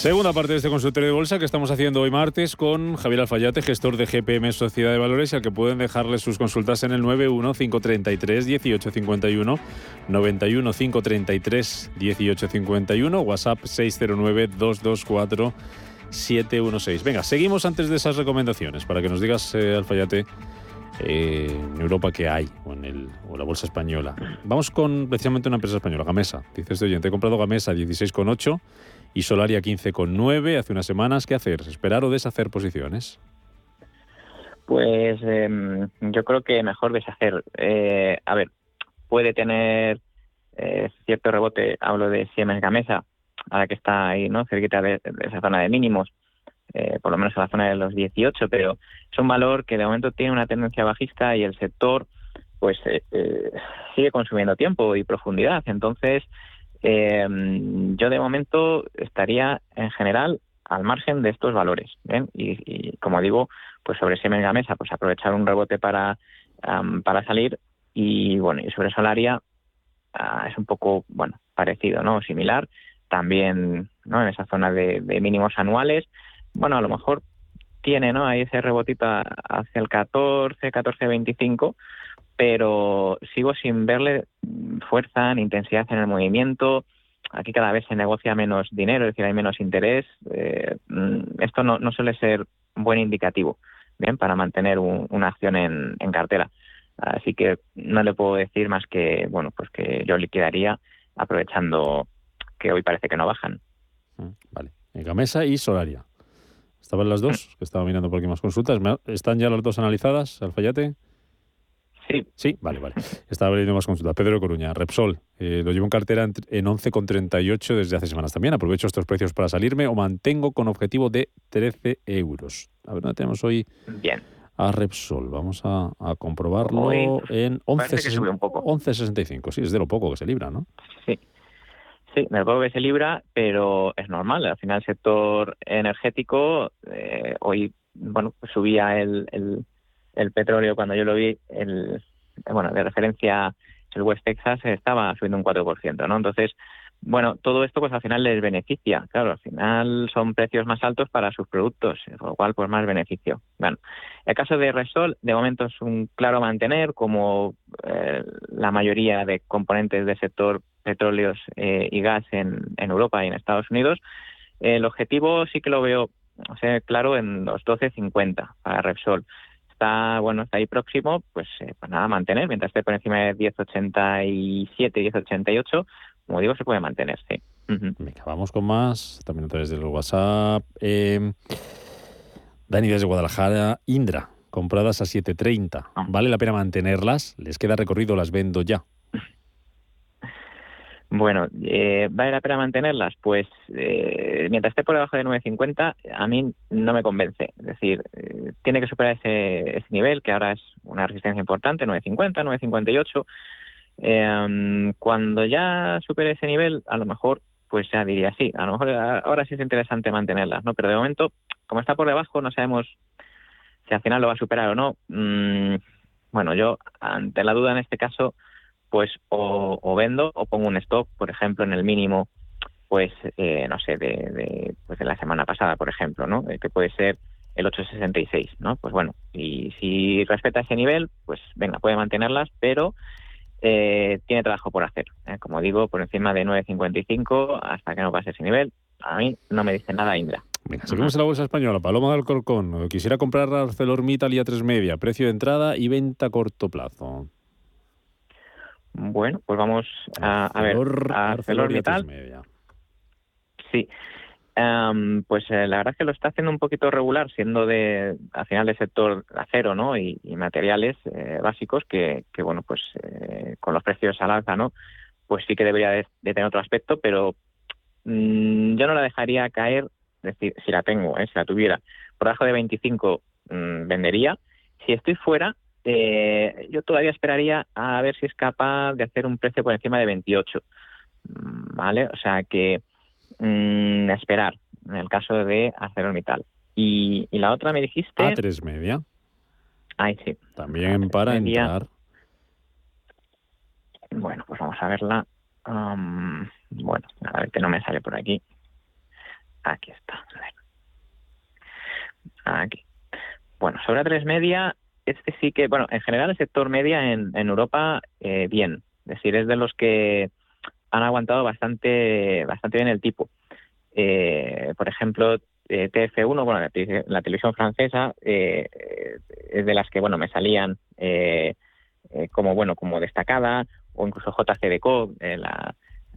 Segunda parte de este consultorio de bolsa que estamos haciendo hoy martes con Javier Alfayate, gestor de GPM Sociedad de Valores, al que pueden dejarle sus consultas en el 91 533 1851, 91 533 1851, WhatsApp 609 224 716. Venga, seguimos antes de esas recomendaciones para que nos digas, eh, Alfayate, eh, en Europa qué hay o en, el, la bolsa española. Vamos con precisamente una empresa española, Gamesa. Dice este oyente, he comprado Gamesa 16,8 y Solaria 15,9 hace unas semanas. ¿Qué hacer? ¿Esperar o deshacer posiciones? Pues em, yo creo que mejor deshacer. Eh, a ver, puede tener eh, cierto rebote, hablo de Siemens Gamesa, ahora que está ahí, ¿no? Cerquita de, esa zona de mínimos, eh, por lo menos a la zona de los 18, pero es un valor que de momento tiene una tendencia bajista y el sector pues sigue consumiendo tiempo y profundidad. Entonces, eh, yo de momento estaría en general al margen de estos valores. Y, como digo, pues sobre Siemens Mesa, pues aprovechar un rebote para, para salir y bueno, y sobre Solaria ah, es un poco, bueno, parecido, ¿no? Similar. También, ¿no? En esa zona de, mínimos anuales. Bueno, a lo mejor tiene, ¿no? Ahí ese rebotito hacia el 14, 14, 25, pero sigo sin verle fuerza ni intensidad en el movimiento. Aquí cada vez se negocia menos dinero, es decir, hay menos interés. Eh, mm, esto no, suele ser un buen indicativo bien para mantener una acción en, cartera. Así que no le puedo decir más que, bueno, pues que yo liquidaría aprovechando que hoy parece que no bajan. Mm, vale. Gamesa y Solaria. Estaban las dos, que estaba mirando por aquí más consultas. ¿Están ya las dos analizadas, Alfayate? Sí. Sí, vale, vale. Estaba leyendo más consultas. Pedro Coruña, Repsol. Eh, lo llevo en cartera en, 11,38 desde hace semanas también. Aprovecho estos precios para salirme o mantengo con objetivo de 13 euros. A ver, ¿dónde tenemos hoy? Bien. A Repsol. Vamos a, comprobarlo en 11,65. Sí, es de lo poco que se libra, ¿no? Sí. Sí, de lo poco que se libra, pero es normal. Al final, el sector energético eh, hoy, bueno, pues subía el el petróleo, cuando yo lo vi, el, bueno, de referencia, el West Texas estaba subiendo un 4%, ¿no? Entonces, bueno, todo esto pues al final les beneficia, claro, al final son precios más altos para sus productos, con lo cual pues más beneficio. Bueno, el caso de Resol, de momento es un claro mantener, como eh, la mayoría de componentes del sector petróleos eh, y gas en, Europa y en Estados Unidos. El objetivo sí que lo veo claro en los 12.50 para Repsol está bueno está ahí próximo, pues, eh, pues nada, mantener. Mientras esté por encima de 10.87, 10.88, como digo, se puede mantener, sí. Venga, vamos con más, también a través del WhatsApp. Eh, Dani desde Guadalajara, Indra, compradas a 7.30. Ah. ¿Vale la pena mantenerlas? ¿Les queda recorrido? ¿Las vendo ya? Bueno, eh, ¿vale la pena mantenerlas? Pues eh, mientras esté por debajo de 9.50, a mí no me convence. Es decir, eh, tiene que superar ese, ese, nivel, que ahora es una resistencia importante, 9.50, 9.58. Eh, cuando ya supere ese nivel, a lo mejor, pues ya diría sí. A lo mejor ahora sí es interesante mantenerlas, ¿no? Pero de momento, como está por debajo, no sabemos si al final lo va a superar o no. Mm, bueno, yo, ante la duda en este caso, pues o, vendo o pongo un stock, por ejemplo, en el mínimo, pues eh, no sé, de, pues de la semana pasada, por ejemplo, ¿no? Eh, que puede ser el 866, ¿no? Pues bueno, y si respeta ese nivel, pues venga, puede mantenerlas, pero eh, tiene trabajo por hacer. Como digo, por encima de 9.55 hasta que no pase ese nivel, a mí no me dice nada Indra. Venga, seguimos en la bolsa española. Paloma del Corcón. Quisiera comprar ArcelorMittal y a 3 media. Precio de entrada y venta a corto plazo. Bueno, pues vamos a, ver. A ArcelorMittal. Sí. Em, pues eh, la verdad es que lo está haciendo un poquito regular, siendo de al final del sector acero, ¿no? Y, materiales eh, básicos que, que, bueno, pues eh, con los precios al alza, ¿no? Pues sí que debería de, tener otro aspecto, pero mm, yo no la dejaría caer, es decir, si la tengo, si la tuviera por debajo de 25 mm, vendería. Si estoy fuera, eh, yo todavía esperaría a ver si es capaz de hacer un precio por encima de 28. Mm, ¿Vale? O sea que mm, esperar en el caso de ArcelorMittal. Y, y la otra me dijiste... A tres media. Ay, sí. También para entrar. Bueno, pues vamos a verla. bueno, a ver que no me sale por aquí. Aquí está. Aquí. Bueno, sobre tres media, este sí que, bueno, en general el sector media en, Europa, eh, bien. Es decir, es de los que han aguantado bastante, bastante bien el tipo. Eh, por ejemplo, eh, TF1, bueno, la, televisión francesa, es de las que, bueno, me salían como, bueno, como destacada, o incluso JCDCO, la,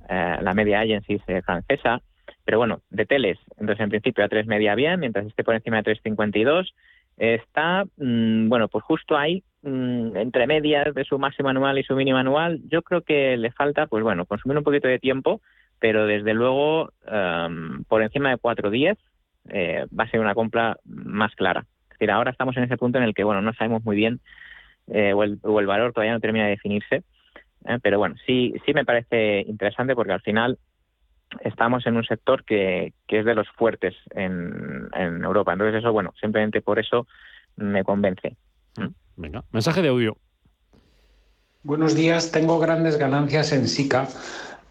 la media agency francesa. Pero bueno, de teles, entonces en principio a 3 media bien, mientras esté por encima de 3.52, está, mm, bueno, pues justo ahí, mm, entre medias de su máximo anual y su mínimo anual, yo creo que le falta, pues bueno, consumir un poquito de tiempo, pero desde luego em, por encima de 4.10 eh, va a ser una compra más clara. Es decir, ahora estamos en ese punto en el que, bueno, no sabemos muy bien eh, o, el, o, el, valor todavía no termina de definirse, eh, pero bueno, sí, sí me parece interesante porque al final estamos en un sector que, que es de los fuertes en, en, Europa. Entonces eso, bueno, simplemente por eso me convence. Mm. Venga, mensaje de audio. Buenos días, tengo grandes ganancias en SICA,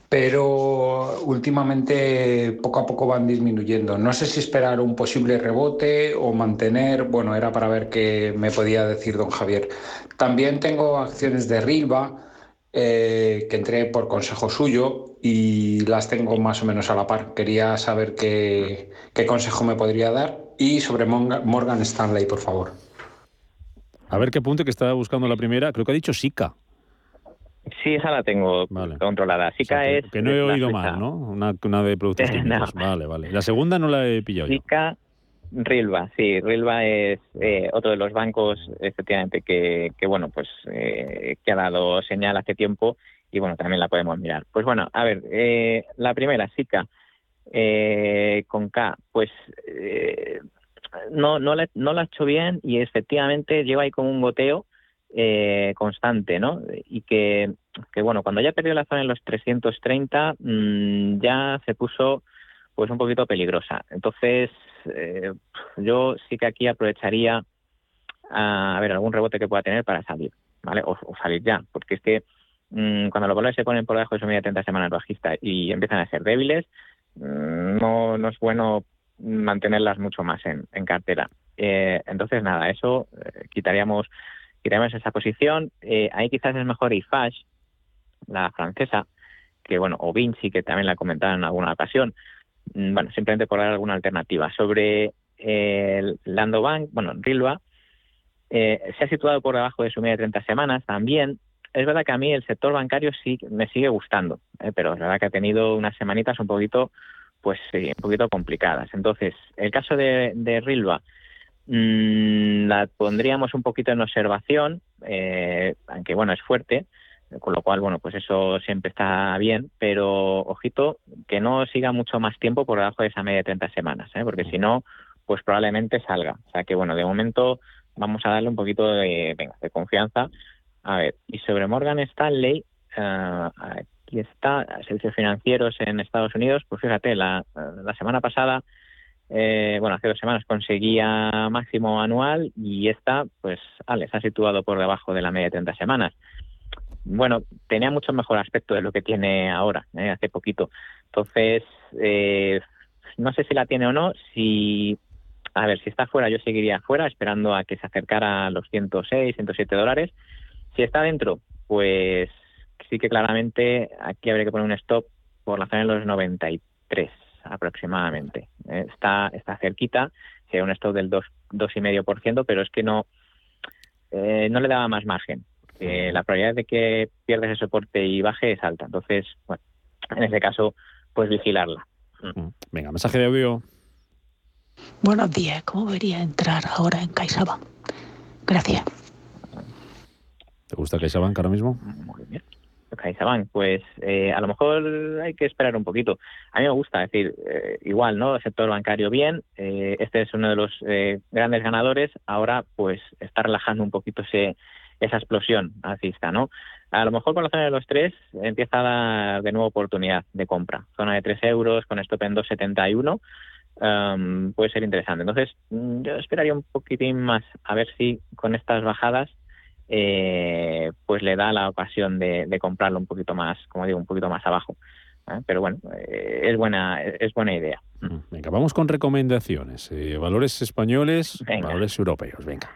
pero últimamente poco a poco van disminuyendo. No sé si esperar un posible rebote o mantener, bueno, era para ver qué me podía decir don Javier. También tengo acciones de Rilva eh, que entré por consejo suyo y las tengo más o menos a la par. Quería saber qué, consejo me podría dar y sobre Morgan Stanley, por favor. A ver qué punto que estaba buscando la primera. Creo que ha dicho Sika. Sí, esa la tengo controlada. Sika es. Que no he oído mal, ¿no? Una, de productos químicos. Vale, vale. La segunda no la he pillado Sika, Rilva, sí, Rilva es eh, otro de los bancos, efectivamente, que, bueno, pues eh, que ha dado señal hace tiempo y bueno, también la podemos mirar. Pues bueno, a ver, eh, la primera, SICA, con K, pues no, no, la, no la ha hecho bien y efectivamente lleva ahí como un goteo constante, ¿no? Y que, que, bueno, cuando ya perdió la zona en los 330, mmm, ya se puso pues un poquito peligrosa. Entonces, eh, yo sí que aquí aprovecharía a, ver algún rebote que pueda tener para salir, ¿vale? O, salir ya, porque es que mm, cuando los valores se ponen por debajo de su media de 30 semanas bajista y empiezan a ser débiles, mm, no, es bueno mantenerlas mucho más en, cartera. Eh, entonces, nada, eso eh, quitaríamos, quitaríamos esa posición. ahí quizás es mejor IFASH, la francesa, que bueno, o Vinci, que también la comentaron en alguna ocasión, bueno, simplemente por dar alguna alternativa. Sobre el Landobank, bueno, Rilva, eh, se ha situado por debajo de su media de 30 semanas también. Es verdad que a mí el sector bancario sí me sigue gustando, eh, pero es verdad que ha tenido unas semanitas un poquito, pues un poquito complicadas. Entonces, el caso de, de Rilva, mm, la pondríamos un poquito en observación, eh, aunque bueno, es fuerte, con lo cual, bueno, pues eso siempre está bien, pero ojito, que no siga mucho más tiempo por debajo de esa media de 30 semanas, ¿eh? porque si no, pues probablemente salga. O sea que, bueno, de momento vamos a darle un poquito de, venga, de confianza. A ver, y sobre Morgan Stanley, uh, aquí está, servicios financieros en Estados Unidos, pues fíjate, la, la semana pasada, eh, bueno, hace dos semanas conseguía máximo anual y esta, pues, se ha situado por debajo de la media de 30 semanas bueno, tenía mucho mejor aspecto de lo que tiene ahora, ¿eh? hace poquito. Entonces, eh, no sé si la tiene o no. Si, a ver, si está fuera, yo seguiría fuera, esperando a que se acercara a los 106, 107 dólares. Si está dentro, pues sí que claramente aquí habría que poner un stop por la zona de los 93 aproximadamente. ¿eh? está, está cerquita, sería un stop del 2,5%, pero es que no, no le daba más margen la probabilidad de que pierdas ese soporte y baje es alta. Entonces, bueno, en ese caso, pues vigilarla. Mm. Venga, mensaje de audio. Buenos días, ¿cómo debería entrar ahora en CaixaBank? Gracias. ¿Te gusta CaixaBank ahora mismo? Muy bien. CaixaBank, pues eh, a lo mejor hay que esperar un poquito. A mí me gusta, es decir, eh, igual, ¿no? El sector bancario bien, eh, este es uno de los grandes ganadores, ahora pues está relajando un poquito ese, esa explosión alcista, ¿no? A lo mejor con la zona de los tres empieza a dar de nuevo oportunidad de compra. Zona de 3 euros con stop en 2,71 um, puede ser interesante. Entonces, mm, yo esperaría un poquitín más a ver si con estas bajadas eh, pues le da la ocasión de, comprarlo un poquito más, como digo, un poquito más abajo. ¿eh? Pero bueno, eh, es buena es buena idea. Mm, venga, vamos con recomendaciones. Eh, valores españoles, valores europeos. Venga.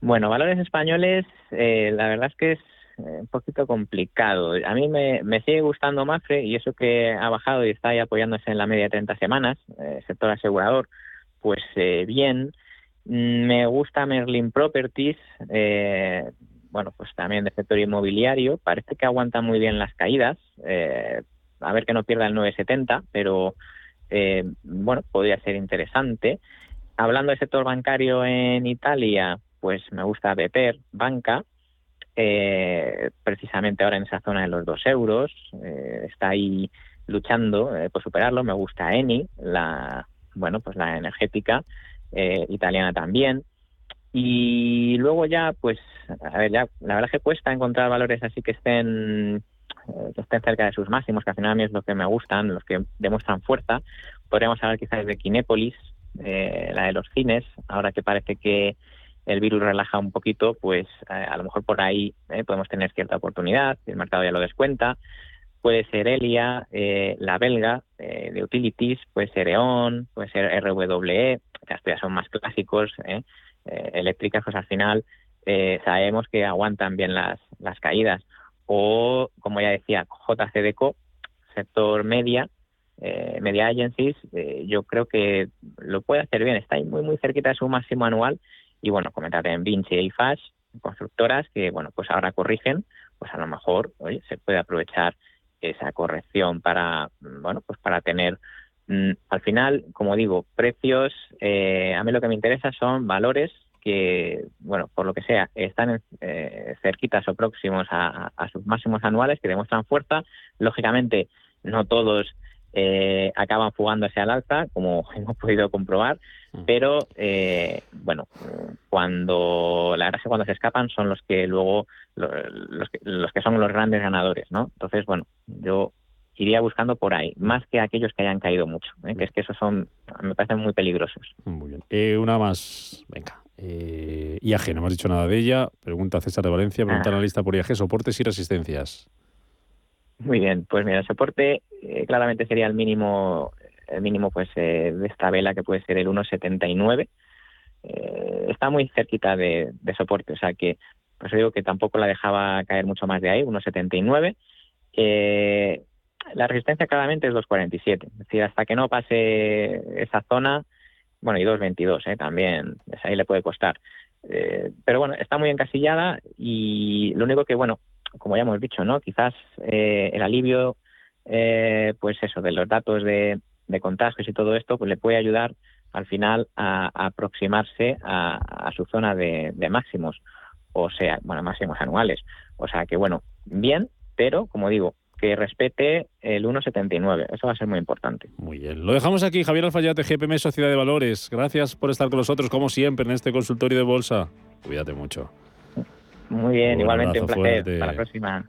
Bueno, valores españoles, eh, la verdad es que es eh, un poquito complicado. A mí me, sigue gustando Mafre y eso que ha bajado y está ahí apoyándose en la media de 30 semanas, sector asegurador, pues bien. Mm, me gusta Merlin Properties, bueno, pues también de sector inmobiliario. Parece que aguanta muy bien las caídas. a ver que no pierda el 970, pero eh, bueno, podría ser interesante. Hablando del sector bancario en Italia, pues me gusta Beper, Banca, eh, precisamente ahora en esa zona de los dos euros, eh, está ahí luchando por superarlo. Me gusta Eni, la bueno, pues la energética italiana también. Y luego ya, pues, a ver, ya la verdad es que cuesta encontrar valores así que estén eh, estén cerca de sus máximos, que al final a mí es lo que me gustan, los que demuestran fuerza. Podríamos hablar quizás de Kinépolis, eh, la de los cines, ahora que parece que el virus relaja un poquito, pues eh, a lo mejor por ahí podemos tener cierta oportunidad, el mercado ya lo descuenta. Puede ser Elia, la belga de Utilities, puede ser E.ON, puede ser RWE, que estos ya son más clásicos, eléctricas, pues al final sabemos que aguantan bien las, las caídas o, como ya decía, JCDCO, sector media, eh, media agencies, eh, yo creo que lo puede hacer bien, está ahí muy muy cerquita de su máximo anual y bueno, comentar en Vinci y Fash, constructoras que bueno, pues ahora corrigen, pues a lo mejor, oye, se puede aprovechar esa corrección para bueno, pues para tener mm, al final, como digo, precios, eh, a mí lo que me interesa son valores que, bueno, por lo que sea, están eh, cerquitas o próximos a, sus máximos anuales, que demuestran fuerza. Lógicamente, no todos eh, acaban fugándose al alza, como hemos podido comprobar, mm. Pero eh, bueno, cuando la verdad es que cuando se escapan son los que luego los, que, los que son los grandes ganadores, ¿no? Entonces, bueno, yo iría buscando por ahí, más que aquellos que hayan caído mucho, que es que esos son, me parecen muy peligrosos. Muy bien. una más, venga. Eh, IAG, no hemos dicho nada de ella. Pregunta César de Valencia, pregunta ah. lista por IAG, soportes y resistencias. Muy bien, pues mira, el soporte eh, claramente sería el mínimo, mínimo pues eh, de esta vela que puede ser el 1,79. Eh, está muy cerquita de, soporte, o sea que pues digo que tampoco la dejaba caer mucho más de ahí, 1,79. la resistencia claramente es 2,47, es decir, hasta que no pase esa zona, bueno, y 2.22 ¿eh? también, ahí le puede costar. Pero bueno, está muy encasillada y lo único que, bueno, como ya hemos dicho, ¿no? Quizás el alivio, pues eso, de los datos de, de, contagios y todo esto, pues le puede ayudar al final a, aproximarse a, su zona de, de máximos, o sea, bueno, máximos anuales. O sea que, bueno, bien, pero como digo, que respete el 1,79. Eso va a ser muy importante. Muy bien. Lo dejamos aquí, Javier Alfayate, GPM Sociedad de Valores. Gracias por estar con nosotros, como siempre, en este consultorio de bolsa. Cuídate mucho. Muy bien, igualmente un placer. Hasta la próxima.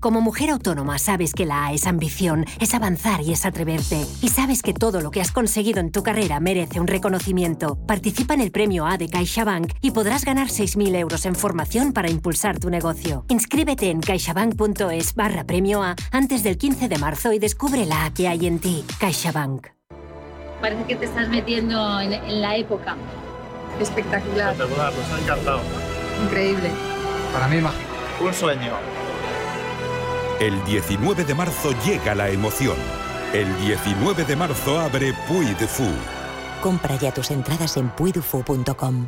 Como mujer autónoma sabes que la A es ambición, es avanzar y es atreverte. Y sabes que todo lo que has conseguido en tu carrera merece un reconocimiento. Participa en el premio A de CaixaBank y podrás ganar 6.000 euros en formación para impulsar tu negocio. Inscríbete en caixabank.es barra premio A antes del 15 de marzo y descubre la A que hay en ti. CaixaBank. Parece que te estás metiendo en, la época. Espectacular. Espectacular, nos ha encantado. Increíble. Para mí mágico. Un sueño. El 19 de marzo llega la emoción. El 19 de marzo abre Puy de Fou. Compra ya tus entradas en puidufu.com.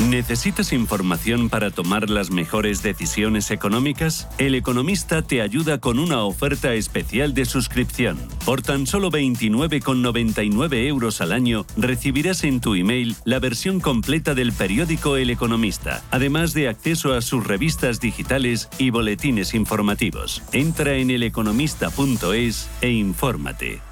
¿Necesitas información para tomar las mejores decisiones económicas? El Economista te ayuda con una oferta especial de suscripción. Por tan solo 29,99 euros al año recibirás en tu email la versión completa del periódico El Economista, además de acceso a sus revistas digitales y boletines informativos. Entra en eleconomista.es e infórmate.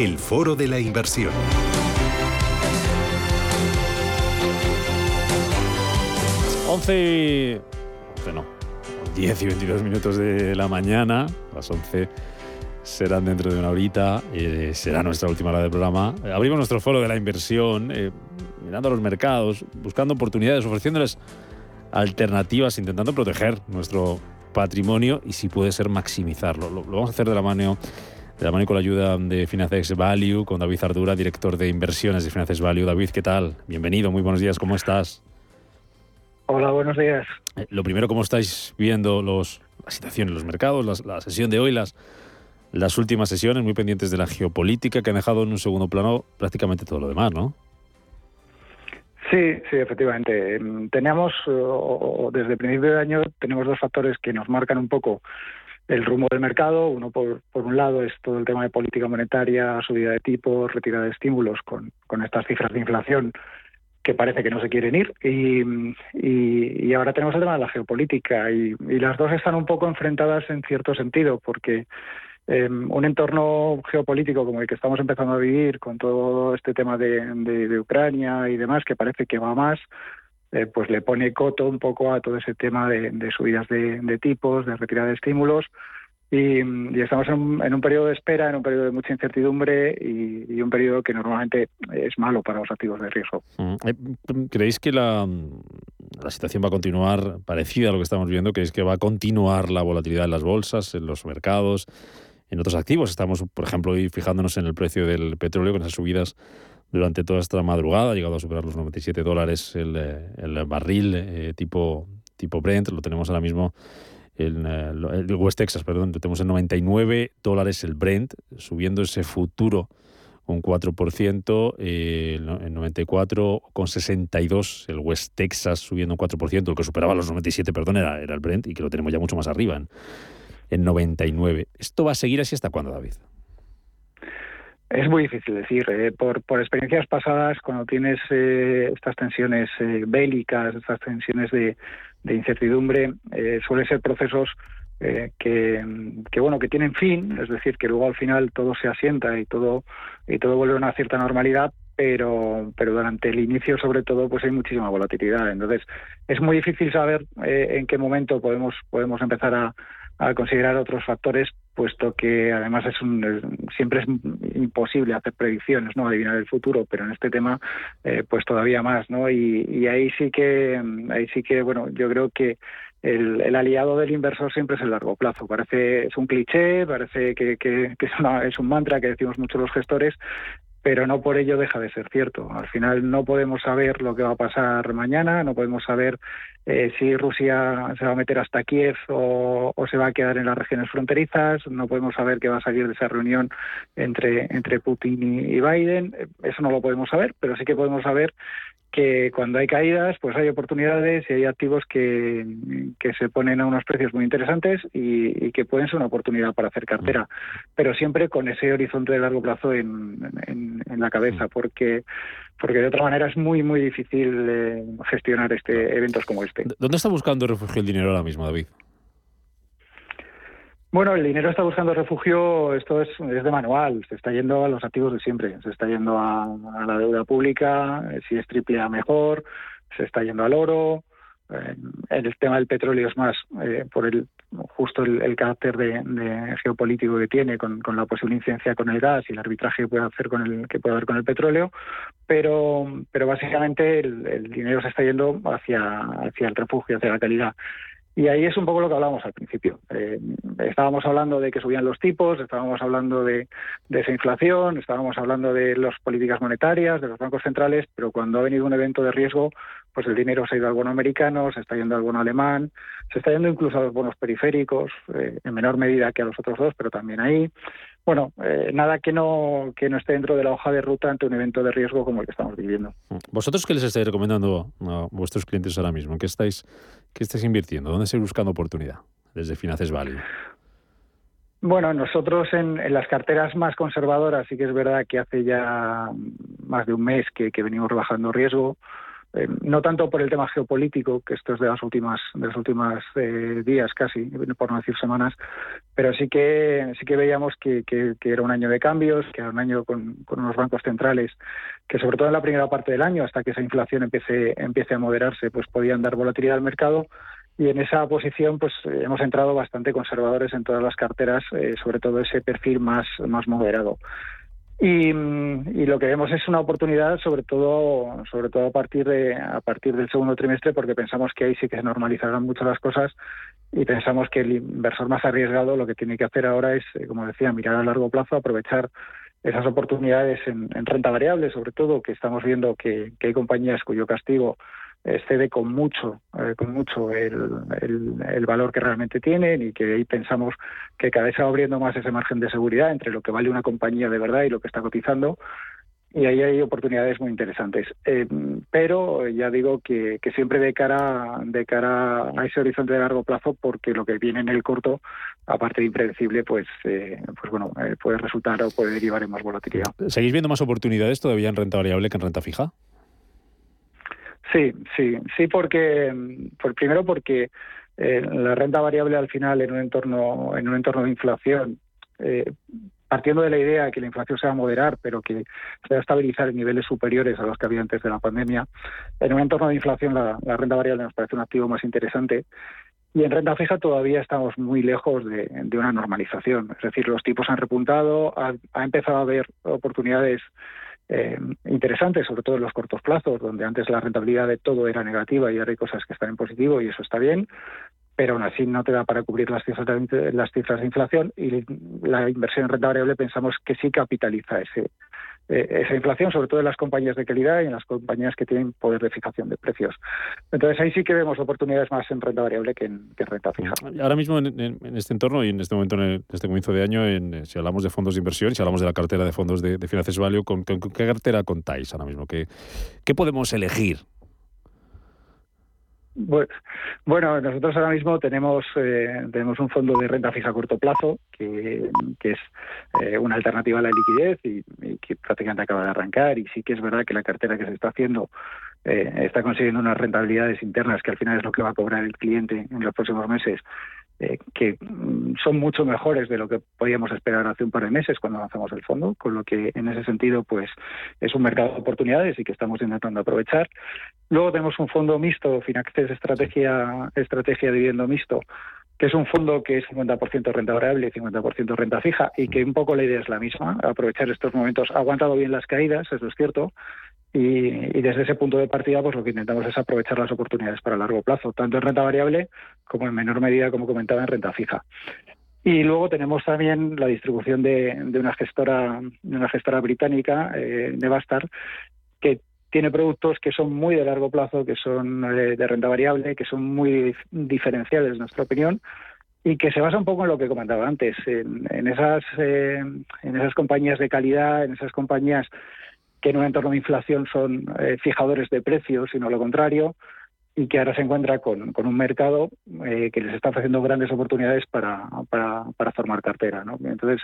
El foro de la inversión. Once... no, 10 y 22 minutos de la mañana, las 11 serán dentro de una horita, eh, será nuestra última hora del programa. Abrimos nuestro foro de la inversión, eh, mirando a los mercados, buscando oportunidades, ofreciéndoles alternativas, intentando proteger nuestro patrimonio y si puede ser maximizarlo. Lo, lo vamos a hacer de la mano de la mano y con la ayuda de Financex Value, con David Ardura, director de inversiones de Financex Value. David, ¿qué tal? Bienvenido, muy buenos días, ¿cómo estás? Hola, buenos días. Eh, lo primero, ¿cómo estáis viendo los, la situación en los mercados, la sesión de hoy, las, las últimas sesiones, muy pendientes de la geopolítica, que han dejado en un segundo plano prácticamente todo lo demás, ¿no? Sí, sí, efectivamente. Em, teníamos, desde el principio de año, tenemos dos factores que nos marcan un poco el rumbo del mercado. Uno, por, por un lado, es todo el tema de política monetaria, subida de tipos, retirada de estímulos con, con estas cifras de inflación que parece que no se quieren ir. Y, y, ahora tenemos el tema de la geopolítica y, las dos están un poco enfrentadas en cierto sentido, porque em, un entorno geopolítico como el que estamos empezando a vivir, con todo este tema de, de Ucrania y demás, que parece que va más, eh, pues le pone coto un poco a todo ese tema de, subidas de, tipos, de retirada de estímulos. Y, estamos en un, periodo de espera, en un periodo de mucha incertidumbre y, un periodo que normalmente es malo para los activos de riesgo. Mm, eh, ¿Creéis que la, la situación va a continuar parecida a lo que estamos viendo? ¿Creéis que va a continuar la volatilidad en las bolsas, en los mercados, en otros activos? Estamos, por ejemplo, hoy fijándonos en el precio del petróleo con esas subidas durante toda esta madrugada, ha llegado a superar los 97 dólares el, eh, el barril eh, tipo, tipo Brent, lo tenemos ahora mismo en eh, el West Texas, perdón, lo tenemos en 99 dólares el Brent, subiendo ese futuro un 4%, eh, en 94,62 el West Texas subiendo un 4%, el que superaba los 97, perdón, era, era el Brent y que lo tenemos ya mucho más arriba en, en 99. ¿Esto va a seguir así hasta cuándo, David? Es muy difícil decir. Eh, por, experiencias pasadas, cuando tienes eh, estas tensiones eh, bélicas, estas tensiones de, incertidumbre, suelen ser procesos que, que, bueno que tienen fin, es decir, que luego al final todo se asienta y todo y todo vuelve a una cierta normalidad, pero pero durante el inicio sobre todo pues hay muchísima volatilidad. Entonces es muy difícil saber en qué momento podemos podemos empezar a considerar otros factores, puesto que además es un, siempre es imposible hacer predicciones, no adivinar el futuro, pero en este tema eh, pues todavía más, ¿no? Y, ahí sí que ahí sí que bueno, yo creo que el, aliado del inversor siempre es el largo plazo. Parece es un cliché, parece que, que, es, es un mantra que decimos muchos los gestores, pero no por ello deja de ser cierto. Al final no podemos saber lo que va a pasar mañana, no podemos saber eh, si Rusia se va a meter hasta Kiev o, se va a quedar en las regiones fronterizas, no podemos saber qué va a salir de esa reunión entre, entre Putin y Biden, eso no lo podemos saber, pero sí que podemos saber que cuando hay caídas, pues hay oportunidades y hay activos que, que se ponen a unos precios muy interesantes y, que pueden ser una oportunidad para hacer cartera, pero siempre con ese horizonte de largo plazo en, en, la cabeza, porque porque de otra manera es muy muy difícil eh, gestionar este eventos como este. ¿Dónde está buscando refugio el dinero ahora mismo, David? Bueno, el dinero está buscando refugio, esto es, es, de manual, se está yendo a los activos de siempre, se está yendo a, la deuda pública, eh, si es triple A mejor, se está yendo al oro, eh, el tema del petróleo es más eh, por el justo el, carácter de, geopolítico que tiene con, la posible incidencia con el gas y el arbitraje que puede hacer con el que puede haber con el petróleo pero pero básicamente el, el dinero se está yendo hacia hacia el refugio hacia la calidad Y ahí es un poco lo que hablábamos al principio. Eh, estábamos hablando de que subían los tipos, estábamos hablando de, esa inflación, estábamos hablando de las políticas monetarias, de los bancos centrales, pero cuando ha venido un evento de riesgo, pues el dinero se ha ido al bono americano, se está yendo al bono alemán, se está yendo incluso a los bonos periféricos, eh, en menor medida que a los otros dos, pero también ahí. Bueno, eh, nada que no, que no esté dentro de la hoja de ruta ante un evento de riesgo como el que estamos viviendo. ¿Vosotros qué les estáis recomendando a vuestros clientes ahora mismo? qué estáis, qué estáis invirtiendo? ¿Dónde estáis buscando oportunidad desde Finances Value? Bueno, nosotros en, las carteras más conservadoras sí que es verdad que hace ya más de un mes que, que venimos rebajando riesgo. Eh, no tanto por el tema geopolítico, que esto es de las últimas, de los últimos eh, días casi, por no decir semanas, pero sí que sí que veíamos que, era un año de cambios, que era un año con, con, unos bancos centrales que sobre todo en la primera parte del año, hasta que esa inflación empiece, empiece a moderarse, pues podían dar volatilidad al mercado y en esa posición pues hemos entrado bastante conservadores en todas las carteras, eh, sobre todo ese perfil más, más moderado. Y, lo que vemos es una oportunidad sobre todo sobre todo a partir de a partir del segundo trimestre porque pensamos que ahí sí que se normalizarán mucho las cosas y pensamos que el inversor más arriesgado lo que tiene que hacer ahora es eh, como decía mirar a largo plazo aprovechar esas oportunidades en, renta variable sobre todo que estamos viendo que hay compañías cuyo castigo excede con mucho, eh, con mucho el, el, valor que realmente tienen y que ahí pensamos que cada vez se va abriendo más ese margen de seguridad entre lo que vale una compañía de verdad y lo que está cotizando y ahí hay oportunidades muy interesantes. Eh, pero ya digo que, que, siempre de cara, de cara a ese horizonte de largo plazo, porque lo que viene en el corto, aparte de impredecible, pues, eh, pues bueno, puede resultar o puede derivar en más volatilidad. ¿Seguís viendo más oportunidades todavía en renta variable que en renta fija? Sí, sí, sí, porque, por, primero porque eh, la renta variable al final en un entorno, en un entorno de inflación, eh, partiendo de la idea de que la inflación se va a moderar, pero que se va a estabilizar en niveles superiores a los que había antes de la pandemia, en un entorno de inflación la, renta variable nos parece un activo más interesante. Y en renta fija todavía estamos muy lejos de, una normalización. Es decir, los tipos han repuntado, ha empezado a haber oportunidades eh, interesantes, sobre todo en los cortos plazos, donde antes la rentabilidad de todo era negativa y ahora hay cosas que están en positivo y eso está bien, pero aún así no te da para cubrir las cifras de, las cifras de inflación y la inversión en renta variable pensamos que sí capitaliza ese, eh, esa inflación, sobre todo en las compañías de calidad y en las compañías que tienen poder de fijación de precios. Entonces ahí sí que vemos oportunidades más en renta variable que en, renta fija. Ahora mismo en, este entorno y en este momento, en este comienzo de año, si hablamos de fondos de inversión, si hablamos de la cartera de fondos de, de Finances Value, ¿con, qué cartera contáis ahora mismo? ¿Qué, qué podemos elegir bueno, nosotros ahora mismo tenemos eh, tenemos un fondo de renta fija a corto plazo que, es eh, una alternativa a la liquidez y, que prácticamente acaba de arrancar. Y sí que es verdad que la cartera que se está haciendo eh, está consiguiendo unas rentabilidades internas que al final es lo que va a cobrar el cliente en los próximos meses eh, que mm, son mucho mejores de lo que podíamos esperar hace un par de meses cuando lanzamos el fondo, con lo que en ese sentido pues es un mercado de oportunidades y que estamos intentando aprovechar. Luego tenemos un fondo mixto, Finaccess Estrategia, Estrategia Dividendo Mixto, que es un fondo que es 50% renta variable y 50% renta fija y que un poco la idea es la misma, aprovechar estos momentos. Ha aguantado bien las caídas, eso es cierto, y, desde ese punto de partida, pues lo que intentamos es aprovechar las oportunidades para largo plazo, tanto en renta variable como en menor medida, como comentaba, en renta fija. Y luego tenemos también la distribución de, una gestora, de una gestora británica, eh, Nevastar, que tiene productos que son muy de largo plazo, que son eh, de renta variable, que son muy diferenciales, en nuestra opinión, y que se basa un poco en lo que comentaba antes, en, esas, eh, en esas compañías de calidad, en esas compañías que en un entorno de inflación son eh, fijadores de precios, sino lo contrario, y que ahora se encuentra con, con un mercado eh, que les está ofreciendo grandes oportunidades para, para, para formar cartera. ¿no? Entonces,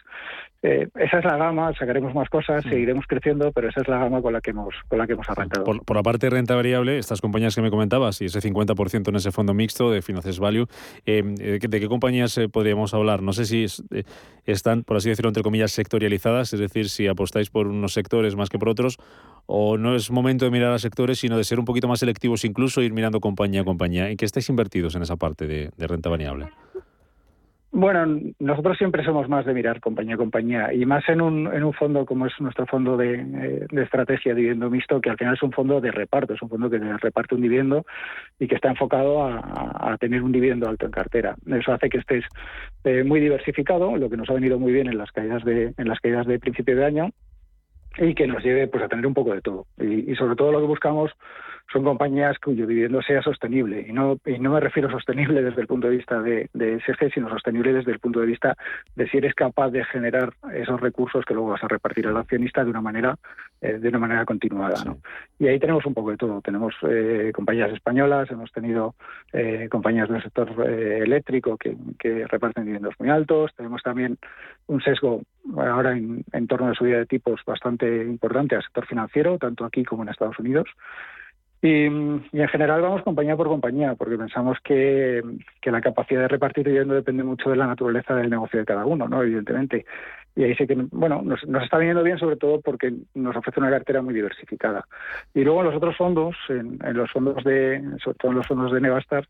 eh, esa es la gama, sacaremos más cosas, seguiremos creciendo, pero esa es la gama con la que hemos, con la que hemos arrancado. Por, la parte de renta variable, estas compañías que me comentabas y ese 50% en ese fondo mixto de Finances Value, ¿de qué compañías podríamos hablar? No sé si están, por así decirlo, entre comillas, sectorializadas, es decir, si apostáis por unos sectores más que por otros, o no es momento de mirar a sectores, sino de ser un poquito más selectivos, incluso ir mirando compañía a compañía. ¿En qué estáis invertidos en esa parte de, renta variable? Bueno, nosotros siempre somos más de mirar compañía a compañía y más en un, en un fondo como es nuestro fondo de, eh, de estrategia de dividendo mixto, que al final es un fondo de reparto, es un fondo que reparte un dividendo y que está enfocado a, tener un dividendo alto en cartera. Eso hace que estés eh, muy diversificado, lo que nos ha venido muy bien en las caídas de, en las caídas de principio de año y que nos lleve pues a tener un poco de todo. Y, y sobre todo lo que buscamos son compañías cuyo dividendo sea sostenible. Y no, y no me refiero a sostenible desde el punto de vista de, de SG, sino sostenible desde el punto de vista de si eres capaz de generar esos recursos que luego vas a repartir al accionista de una manera, eh, de una manera continuada. ¿no? Y ahí tenemos un poco de todo. Tenemos eh, compañías españolas, hemos tenido eh, compañías del sector eléctrico que, que reparten dividendos muy altos. Tenemos también un sesgo ahora en, en torno a subida de tipos bastante importante al sector financiero, tanto aquí como en Estados Unidos. Y, en general vamos compañía por compañía, porque pensamos que, la capacidad de repartir dividendo depende mucho de la naturaleza del negocio de cada uno, ¿no? Evidentemente. Y ahí sí que, bueno, nos, está viniendo bien sobre todo porque nos ofrece una cartera muy diversificada. Y luego los otros fondos, en, en los fondos de, sobre todo en los fondos de Nevastar,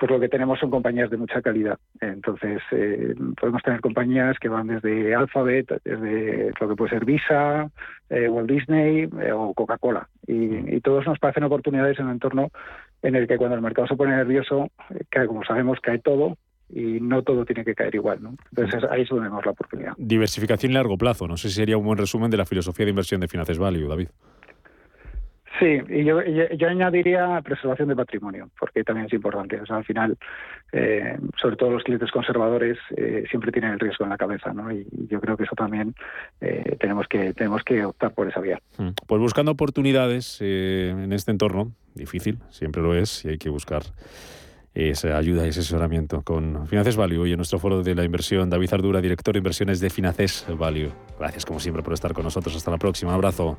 pues lo que tenemos son compañías de mucha calidad. Entonces, eh, podemos tener compañías que van desde Alphabet, desde lo que puede ser Visa, eh, Walt Disney eh, o Coca-Cola. Y, y, todos nos parecen oportunidades en un entorno en el que cuando el mercado se pone nervioso, cae, como sabemos, cae todo y no todo tiene que caer igual. ¿no? Entonces, ahí es donde vemos la oportunidad. Diversificación a largo plazo. No sé si sería un buen resumen de la filosofía de inversión de Finances Value, David. Sí, y yo, añadiría preservación de patrimonio, porque también es importante. O sea, al final, eh, sobre todo los clientes conservadores eh, siempre tienen el riesgo en la cabeza, ¿no? Y yo creo que eso también eh, tenemos que tenemos que optar por esa vía. Mm. Pues buscando oportunidades en este entorno difícil, siempre lo es, y hay que buscar esa ayuda y ese asesoramiento con Finances Value y en nuestro foro de la inversión David Ardura, director de inversiones de Finances Value. Gracias como siempre por estar con nosotros. Hasta la próxima. Abrazo.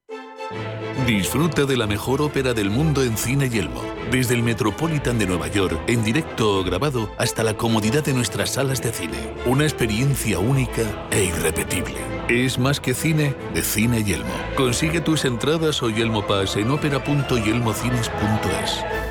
Disfruta de la mejor ópera del mundo en Cine Yelmo. Desde el Metropolitan de Nueva York, en directo o grabado, hasta la comodidad de nuestras salas de cine. Una experiencia única e irrepetible. Es más que cine de Cine Yelmo. Consigue tus entradas o Yelmo Pass en ópera.yelmocines.es.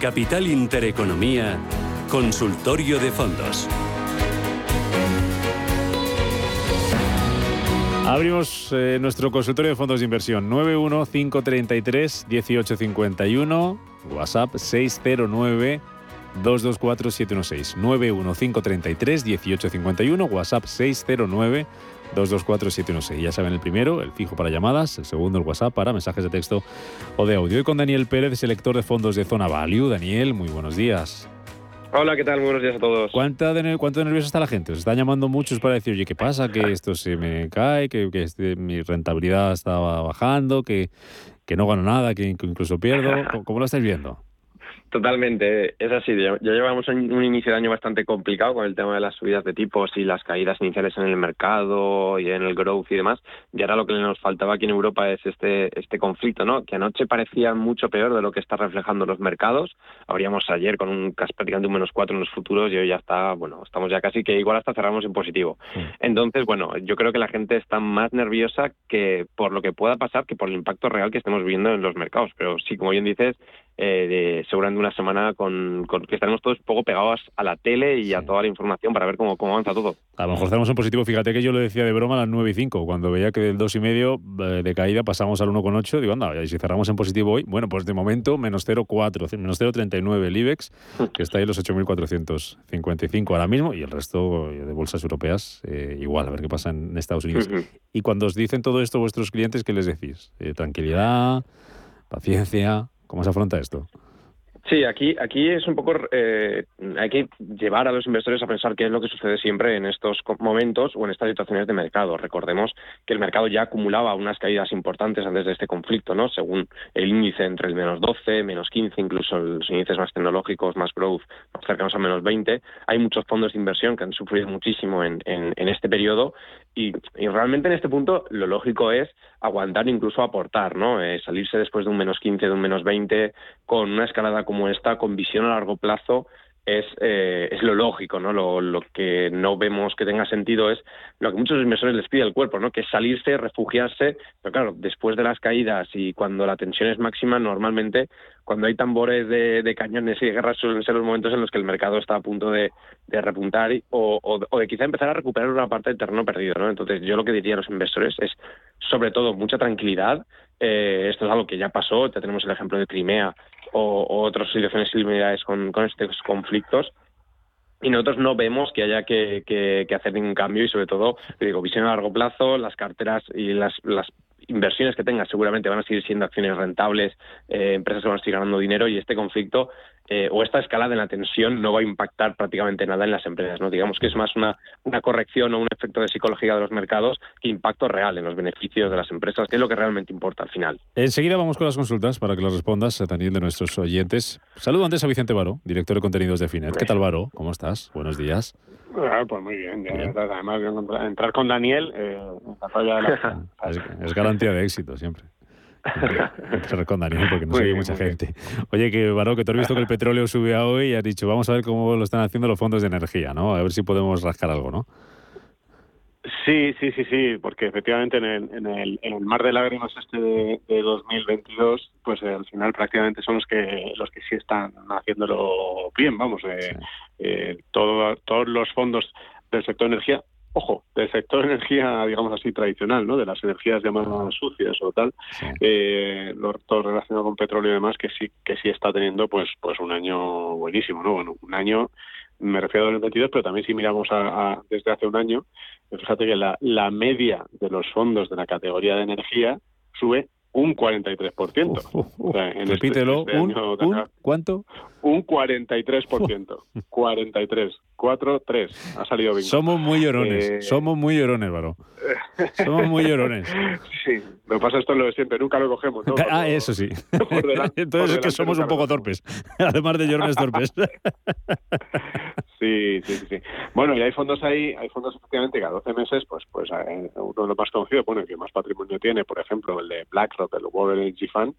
Capital Intereconomía, Consultorio de Fondos. Abrimos eh, nuestro consultorio de fondos de inversión 915331851, WhatsApp 609 224-716. 91533-1851, WhatsApp 609-224-716. Ya saben, el primero, el fijo para llamadas, el segundo, el WhatsApp para mensajes de texto o de audio. Hoy con Daniel Pérez, selector de fondos de Zona Value. Daniel, muy buenos días. Hola, ¿qué tal? Muy buenos días a todos. ¿Cuánta de, ¿Cuánto nerviosa está la gente? Os están llamando muchos para decir, oye, ¿qué pasa? Que esto se me cae, que, que este, mi rentabilidad estaba bajando, que, que no gano nada, que incluso pierdo. ¿Cómo lo estáis viendo? Totalmente, es así. Ya llevamos un inicio de año bastante complicado con el tema de las subidas de tipos y las caídas iniciales en el mercado y en el growth y demás. Y ahora lo que nos faltaba aquí en Europa es este este conflicto, ¿no? Que anoche parecía mucho peor de lo que está reflejando los mercados. Habríamos ayer con un prácticamente un menos cuatro en los futuros y hoy ya está, bueno, estamos ya casi que igual hasta cerramos en positivo. Entonces, bueno, yo creo que la gente está más nerviosa que por lo que pueda pasar que por el impacto real que estemos viendo en los mercados. Pero sí, como bien dices, eh, de, seguramente una semana con, que estaremos todos un poco pegados a la tele y a toda la información para ver cómo, cómo avanza todo. A lo mejor estamos en positivo. Fíjate que yo lo decía de broma a las 9 y 5, cuando veía que del 2,5 eh, de caída pasamos al 1,8. Digo, anda, y si cerramos en positivo hoy, bueno, pues de momento menos 0,4, menos 0,39 el IBEX, que está ahí en los 8.455 ahora mismo, y el resto de bolsas europeas eh, igual, a ver qué pasa en Estados Unidos. Y cuando os dicen todo esto vuestros clientes, ¿qué les decís? tranquilidad, paciencia. ¿Cómo se afronta esto? Sí, aquí, aquí es un poco, eh, hay que llevar a los inversores a pensar qué es lo que sucede siempre en estos momentos o en estas situaciones de mercado. Recordemos que el mercado ya acumulaba unas caídas importantes antes de este conflicto, ¿no? Según el índice entre el menos 12, menos 15, incluso los índices más tecnológicos, más growth, más cercanos a menos 20. Hay muchos fondos de inversión que han sufrido muchísimo en, en, este periodo y, realmente en este punto lo lógico es aguantar, incluso aportar, ¿no? Eh, salirse después de un menos 15, de un menos 20, con una escalada como esta, con visión a largo plazo, es, eh, es lo lógico, ¿no? Lo, lo, que no vemos que tenga sentido es lo que muchos inversores les pide al cuerpo, ¿no? Que es salirse, refugiarse, pero claro, después de las caídas y cuando la tensión es máxima, normalmente cuando hay tambores de, cañones y de guerras suelen ser los momentos en los que el mercado está a punto de, repuntar o, o, de quizá empezar a recuperar una parte del terreno perdido, ¿no? Entonces yo lo que diría a los inversores es sobre todo mucha tranquilidad, eh, esto es algo que ya pasó, ya tenemos el ejemplo de Crimea o, otras situaciones similares con, con estos conflictos. Y nosotros no vemos que haya que, que, hacer ningún cambio y sobre todo, digo, visión a largo plazo, las carteras y las, las inversiones que tengas seguramente van a seguir siendo acciones rentables, eh, empresas que van a seguir ganando dinero y este conflicto eh, o esta escala de la tensión no va a impactar prácticamente nada en las empresas. ¿no? Digamos que es más una, una corrección o un efecto de psicología de los mercados que impacto real en los beneficios de las empresas, que es lo que realmente importa al final. Enseguida vamos con las consultas para que las respondas también de nuestros oyentes. Saludo antes a Vicente Baro, director de contenidos de Finet. ¿Qué tal, Baro? ¿Cómo estás? Buenos días. Ah, pues muy bien. Además, entrar con Daniel, eh, es garantía de éxito siempre. con Daniel porque no sigue mucha gente. Oye, que Baró, que tú has visto que el petróleo sube a hoy y has dicho, vamos a ver cómo lo están haciendo los fondos de energía, ¿no? A ver si podemos rascar algo, ¿no? Sí, sí, sí, sí, porque efectivamente en el, en el, en el mar de lágrimas este de, de 2022, pues eh, al final prácticamente son los que los que sí están haciéndolo bien, vamos, eh, eh, todos los fondos del sector energía ojo, del sector energía, digamos así, tradicional, ¿no? De las energías llamadas sucias o tal, eh, todo relacionado con petróleo y demás, que sí, que sí está teniendo, pues, pues un año buenísimo, ¿no? Bueno, un año, me refiero a 2022, pero también si miramos a, desde hace un año, fíjate que la, la media de los fondos de la categoría de energía sube un 43%. Uh, este, Repítelo, este un, un, ¿cuánto? Un 43%. 43. 4, 3. Ha salido bien. Somos muy llorones. Eh, somos muy llorones, Varo. Somos muy llorones. Sí, lo que pasa esto es lo de siempre. Nunca lo cogemos. ¿no? ah, eso sí. Entonces es que somos un poco torpes. Además de llorones torpes. sí, sí, sí, Bueno, y hay fondos ahí, hay fondos efectivamente que a 12 meses, pues, pues eh, uno de los más conocidos, bueno, el que más patrimonio tiene, por ejemplo, el de BlackRock, el World Energy Fund,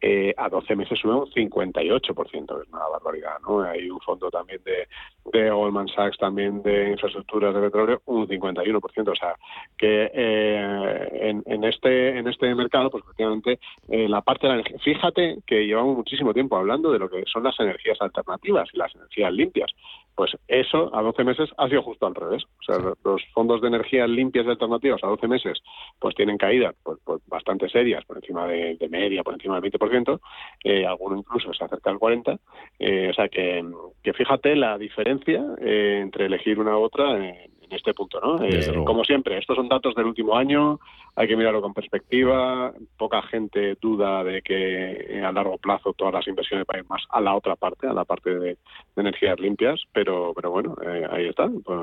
eh, a 12 meses sube un 58%, es una barbaridad, ¿no? Hay un fondo también de, de Goldman Sachs, también de infraestructuras de petróleo, un 51%, o sea, que eh, en, este en este mercado, pues efectivamente, eh, la parte de la energía, fíjate que llevamos muchísimo tiempo hablando de lo que son las energías alternativas y las energías limpias, pues eso a 12 meses ha sido justo al revés, o sea, los fondos de energías limpias y alternativas a 12 meses, pues tienen caídas pues, pues bastante serias, por encima de, de media, por encima del 20%, eh, alguno incluso se acerca al 40%, eh, o sea que, que, fíjate la diferencia eh, entre elegir una u otra en este punto, ¿no? como siempre, estos son datos del último año, hay que mirarlo con perspectiva. Poca gente duda de que a largo plazo todas las inversiones vayan más a la otra parte, a la parte de, energías limpias, pero, pero bueno, eh, ahí está. Pues,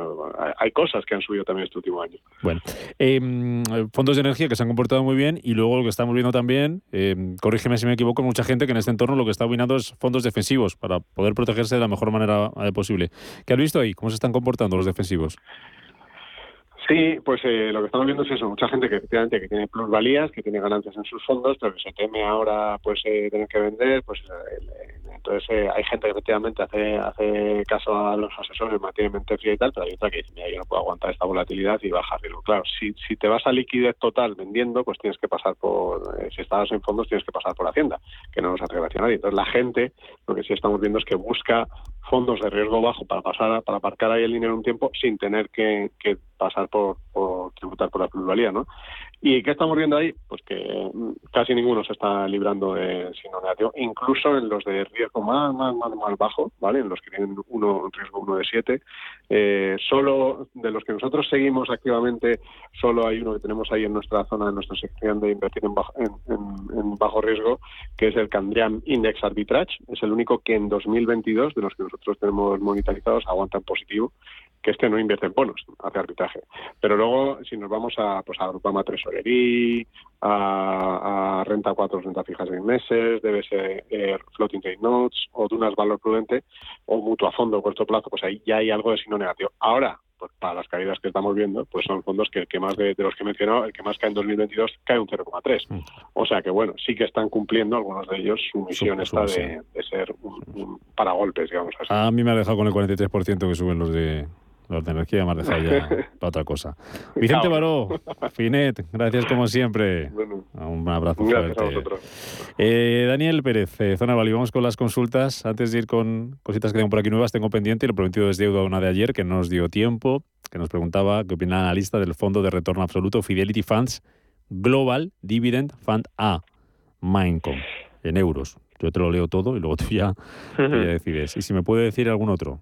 hay cosas que han subido también este último año. Bueno, em, fondos de energía que se han comportado muy bien y luego lo que estamos viendo también, em, corrígeme si me equivoco, mucha gente que en este entorno lo que está opinando es fondos defensivos para poder protegerse de la mejor manera eh, posible. ¿Qué has visto ahí? ¿Cómo se están comportando los defensivos? Sí, pues eh, lo que estamos viendo es eso, mucha gente que efectivamente que tiene plusvalías, que tiene ganancias en sus fondos, pero que se teme ahora pues eh, tener que vender, pues eh, entonces eh, hay gente que efectivamente hace hace caso a los asesores, mantiene mente fría y tal, pero hay otra que dice, mira, yo no puedo aguantar esta volatilidad y bajarlo. Claro, si, si te vas a liquidez total vendiendo, pues tienes que pasar por, si estás en fondos, tienes que pasar por Hacienda, que no nos gracia a nadie. Entonces la gente, lo que sí estamos viendo es que busca fondos de riesgo bajo para pasar para aparcar ahí el dinero un tiempo sin tener que, que pasar por, por, tributar por la plusvalía, ¿no? ¿Y qué estamos viendo ahí? Pues que mm, casi ninguno se está librando de signo negativo, incluso en los de riesgo más, más, más, bajo, ¿vale? En los que tienen uno, un riesgo uno de siete. Eh, solo de los que nosotros seguimos activamente, solo hay uno que tenemos ahí en nuestra zona, en nuestra sección de invertir en bajo, en, bajo riesgo, que es el Candriam Index Arbitrage. Es el único que en 2022, de los que nosotros tenemos monitorizados, aguanta en positivo que este no invierte en bonos, hace arbitraje. Pero luego, si nos vamos a, pues, a Grupama Tresorería, a, a, Renta 4, Renta Fijas en meses, debe ser eh, Floating Rate Notes, o Dunas Valor Prudente, o Mutua Fondo corto plazo, pues ahí ya hay algo de signo negativo. Ahora, pues para las caídas que estamos viendo, pues son fondos que el que más de, los que he mencionado, el que más cae en 2022 cae un 0,3. Mm. O sea que bueno, sí que están cumpliendo algunos de ellos su misión esta de, ser un, un, paragolpes, digamos así. A mí me ha dejado con el 43% que suben los de los de energía más dejado ya para otra cosa. Vicente Baró, Finet, gracias como siempre. un abrazo fuerte. Eh, Daniel Pérez, eh, Zona Vali, vamos con las consultas. Antes de ir con cositas que tengo por aquí nuevas, tengo pendiente y lo prometido es deuda una de ayer que no nos dio tiempo, que nos preguntaba qué opina la analista del fondo de retorno absoluto Fidelity Funds Global Dividend Fund A, Mindcom, en euros. Yo te lo leo todo y luego tú ya, ya decides. Y si me puede decir algún otro.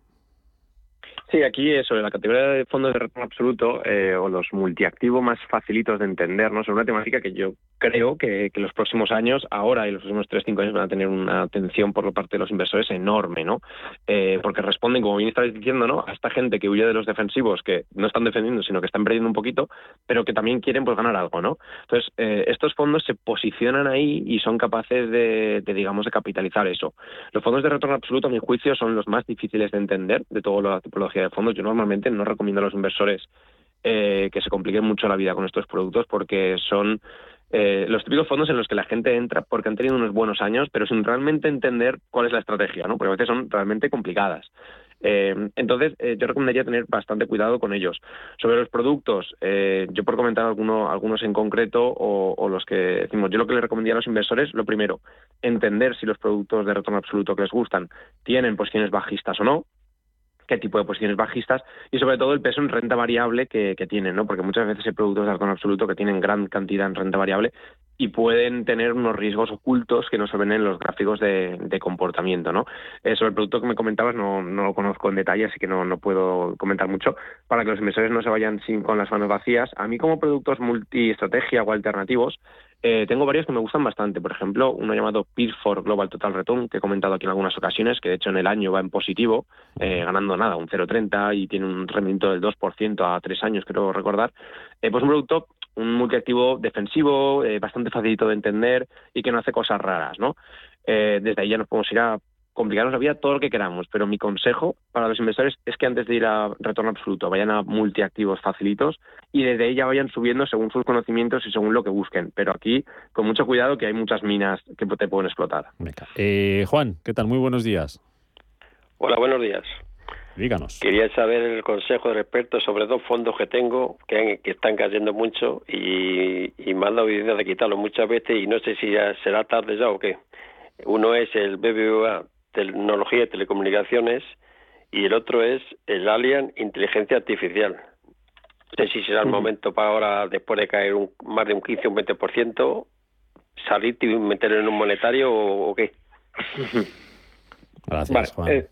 Sí, aquí sobre la categoría de fondos de retorno absoluto eh, o los multiactivos más facilitos de entender, ¿no? Es una temática que yo creo que, los próximos años, ahora y los próximos 3-5 años, van a tener una atención por parte de los inversores enorme, ¿no? Eh, porque responden, como bien estáis diciendo, ¿no? A esta gente que huye de los defensivos, que no están defendiendo, sino que están perdiendo un poquito, pero que también quieren pues ganar algo, ¿no? Entonces, eh, estos fondos se posicionan ahí y son capaces de, de, digamos, de capitalizar eso. Los fondos de retorno absoluto, a mi juicio, son los más difíciles de entender de toda la tipología de fondos. Yo normalmente no recomiendo a los inversores eh, que se compliquen mucho la vida con estos productos porque son eh, los típicos fondos en los que la gente entra porque han tenido unos buenos años, pero sin realmente entender cuál es la estrategia, ¿no? Porque a veces son realmente complicadas. Eh, entonces, yo recomendaría tener bastante cuidado con ellos. Sobre los productos, yo por comentar alguno, algunos en concreto o, o, los que decimos, yo lo que le recomendaría a los inversores, lo primero, entender si los productos de retorno absoluto que les gustan tienen posiciones bajistas o no, qué tipo de posiciones bajistas y sobre todo el peso en renta variable que, tienen, ¿no? Porque muchas veces hay productos de alto absoluto que tienen gran cantidad en renta variable y pueden tener unos riesgos ocultos que no se ven en los gráficos de, comportamiento, ¿no? Eh, sobre el producto que me comentabas no, no lo conozco en detalle, así que no, no puedo comentar mucho para que los inversores no se vayan sin con las manos vacías. A mí como productos multiestrategia o alternativos eh, tengo varios que me gustan bastante. Por ejemplo, uno llamado Peer for Global Total Return, que he comentado aquí en algunas ocasiones, que de hecho en el año va en positivo, eh, ganando nada, un 0,30 y tiene un rendimiento del 2% a tres años, creo recordar. Eh, pues un producto, un multiactivo defensivo, bastante facilito de entender y que no hace cosas raras, ¿no? desde ahí ya nos podemos ir a complicarnos la vida todo lo que queramos, pero mi consejo para los inversores es que antes de ir a retorno absoluto vayan a multiactivos facilitos y desde ahí ya vayan subiendo según sus conocimientos y según lo que busquen. Pero aquí, con mucho cuidado, que hay muchas minas que te pueden explotar. Eh, Juan, ¿qué tal? Muy buenos días. Hola, buenos días. Díganos. Quería saber el consejo del experto sobre dos fondos que tengo que, están cayendo mucho y, y me han dado idea de quitarlos muchas veces y no sé si ya será tarde ya o qué. Uno es el BBVA tecnología y telecomunicaciones y el otro es el Alien Inteligencia Artificial. No sé si será el momento para ahora, después de caer un, más de un 15 o un 20%, salir y meterlo en un monetario o, qué. Gracias, Juan. Eh,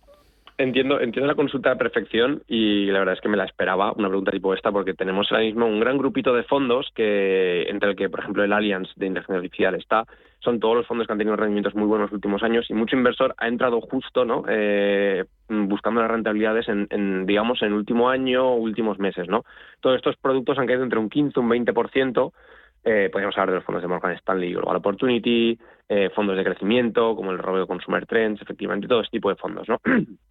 entiendo, entiendo la consulta a perfección y la verdad es que me la esperaba, una pregunta tipo esta, porque tenemos ahora mismo un gran grupito de fondos que, entre el que, por ejemplo, el Allianz de Inteligencia Artificial está, son todos los fondos que han tenido rendimientos muy buenos en los últimos años y mucho inversor ha entrado justo, ¿no? Eh, buscando las rentabilidades en, digamos, en último año o últimos meses, ¿no? Todos estos productos han caído entre un 15 y un 20%, eh, podríamos hablar de los fondos de Morgan Stanley Global Opportunity, eh, fondos de crecimiento como el Robeo Consumer Trends, efectivamente, todo este tipo de fondos, ¿no?